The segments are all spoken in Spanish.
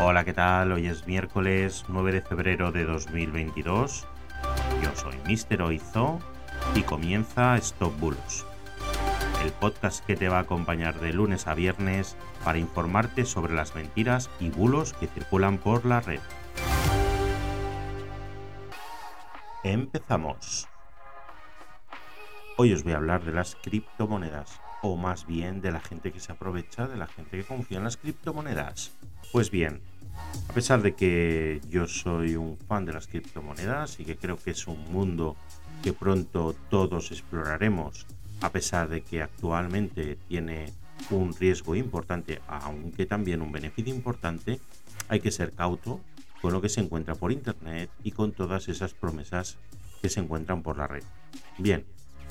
Hola, ¿qué tal? Hoy es miércoles 9 de febrero de 2022. Yo soy Mr. Oizo y comienza Stop Bulos, el podcast que te va a acompañar de lunes a viernes para informarte sobre las mentiras y bulos que circulan por la red. Empezamos. Hoy os voy a hablar de las criptomonedas, o más bien de la gente que se aprovecha de la gente que confía en las criptomonedas. Pues bien, a pesar de que yo soy un fan de las criptomonedas y que creo que es un mundo que pronto todos exploraremos, a pesar de que actualmente tiene un riesgo importante, aunque también un beneficio importante, hay que ser cauto con lo que se encuentra por internet y con todas esas promesas que se encuentran por la red. Bien,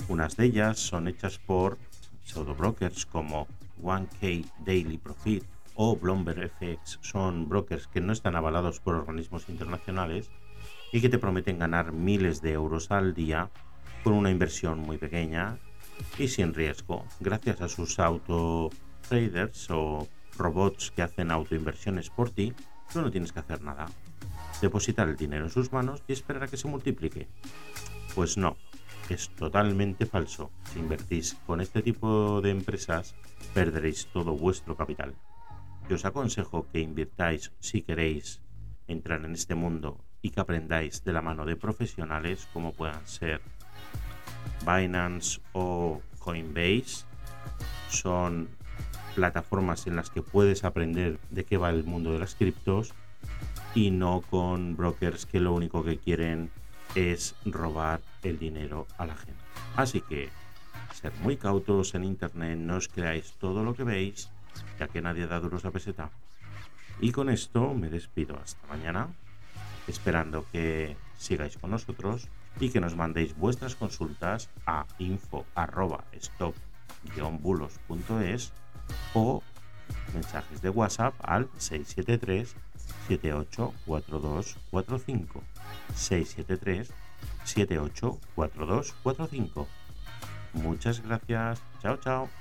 unas de ellas son hechas por pseudo brokers como 1K Daily Profit o Bloomberg FX son brokers que no están avalados por organismos internacionales y que te prometen ganar miles de euros al día con una inversión muy pequeña y sin riesgo, gracias a sus auto traders o robots que hacen autoinversiones por ti, tú no tienes que hacer nada. Depositar el dinero en sus manos y esperar a que se multiplique. Pues no, es totalmente falso. Si invertís con este tipo de empresas, perderéis todo vuestro capital os aconsejo que invirtáis si queréis entrar en este mundo y que aprendáis de la mano de profesionales como puedan ser Binance o Coinbase. Son plataformas en las que puedes aprender de qué va el mundo de las criptos y no con brokers que lo único que quieren es robar el dinero a la gente. Así que ser muy cautos en internet, no os creáis todo lo que veis ya que nadie da duros a peseta. Y con esto me despido hasta mañana, esperando que sigáis con nosotros y que nos mandéis vuestras consultas a info@stop-bulos.es o mensajes de WhatsApp al 673 784245 673 784245 Muchas gracias. Chao, chao.